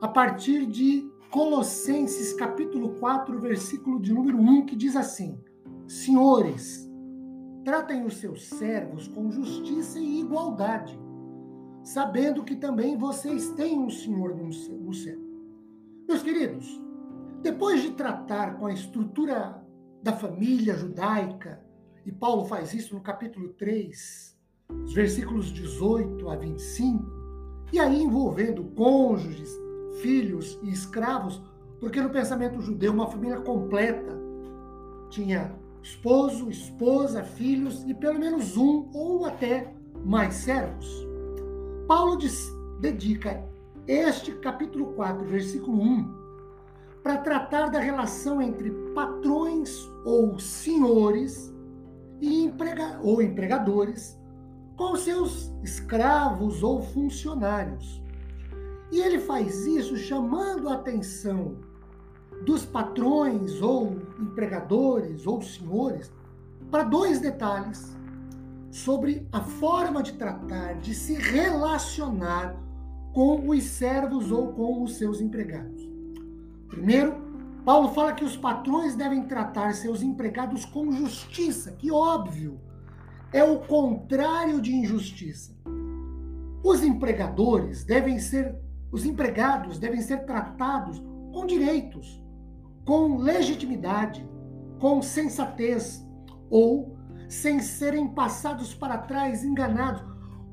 a partir de Colossenses capítulo 4, versículo de número 1, que diz assim: Senhores, tratem os seus servos com justiça e igualdade, sabendo que também vocês têm um Senhor no céu. Meus queridos, depois de tratar com a estrutura da família judaica, e Paulo faz isso no capítulo 3, os versículos 18 a 25, e aí envolvendo cônjuges, filhos e escravos, porque no pensamento judeu uma família completa tinha esposo, esposa, filhos e pelo menos um ou até mais servos. Paulo diz, dedica este capítulo 4, versículo 1, para tratar da relação entre patrões ou senhores e emprega ou empregadores com seus escravos ou funcionários. E ele faz isso chamando a atenção dos patrões ou empregadores ou senhores para dois detalhes sobre a forma de tratar, de se relacionar com os servos ou com os seus empregados. Primeiro, Paulo fala que os patrões devem tratar seus empregados com justiça, que óbvio, é o contrário de injustiça. Os empregadores devem ser os empregados devem ser tratados com direitos, com legitimidade, com sensatez ou sem serem passados para trás, enganados.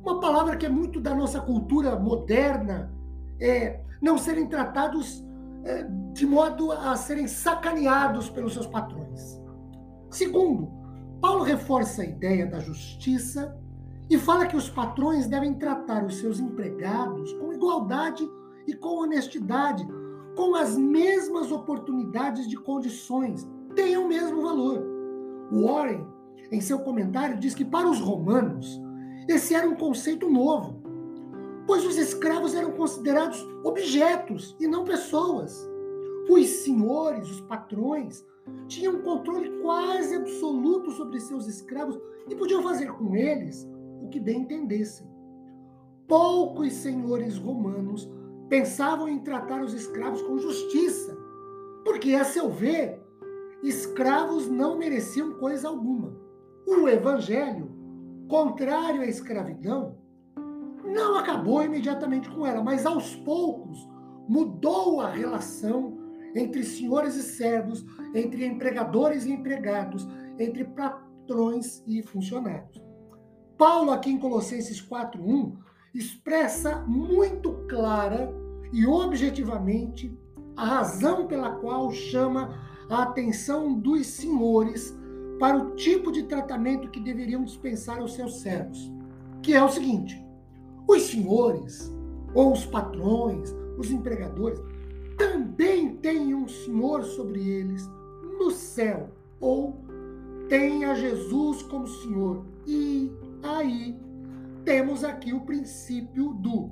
Uma palavra que é muito da nossa cultura moderna é não serem tratados é, de modo a serem sacaneados pelos seus patrões. Segundo, Paulo reforça a ideia da justiça e fala que os patrões devem tratar os seus empregados com igualdade e com honestidade, com as mesmas oportunidades de condições, tenham o mesmo valor. Warren, em seu comentário, diz que para os romanos esse era um conceito novo, pois os escravos eram considerados objetos e não pessoas. Os senhores, os patrões, tinham um controle quase absoluto sobre seus escravos e podiam fazer com eles o que bem entendessem. Poucos senhores romanos pensavam em tratar os escravos com justiça, porque, a seu ver, escravos não mereciam coisa alguma. O evangelho, contrário à escravidão, não acabou imediatamente com ela, mas aos poucos mudou a relação entre senhores e servos, entre empregadores e empregados, entre patrões e funcionários. Paulo, aqui em Colossenses 4:1, expressa muito clara e objetivamente a razão pela qual chama a atenção dos senhores para o tipo de tratamento que deveriam dispensar aos seus servos, que é o seguinte: os senhores ou os patrões, os empregadores, também têm um senhor sobre eles no céu, ou têm a Jesus como senhor. E aí temos aqui o princípio do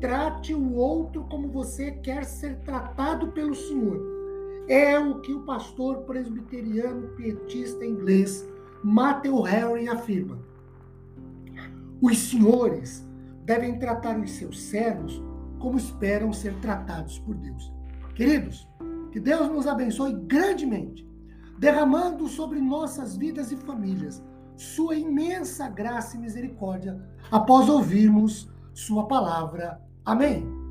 trate o outro como você quer ser tratado pelo Senhor. É o que o pastor presbiteriano pietista inglês Matthew Harry afirma. Os senhores devem tratar os seus servos como esperam ser tratados por Deus. Queridos, que Deus nos abençoe grandemente, derramando sobre nossas vidas e famílias sua imensa graça e misericórdia após ouvirmos sua palavra. Amém.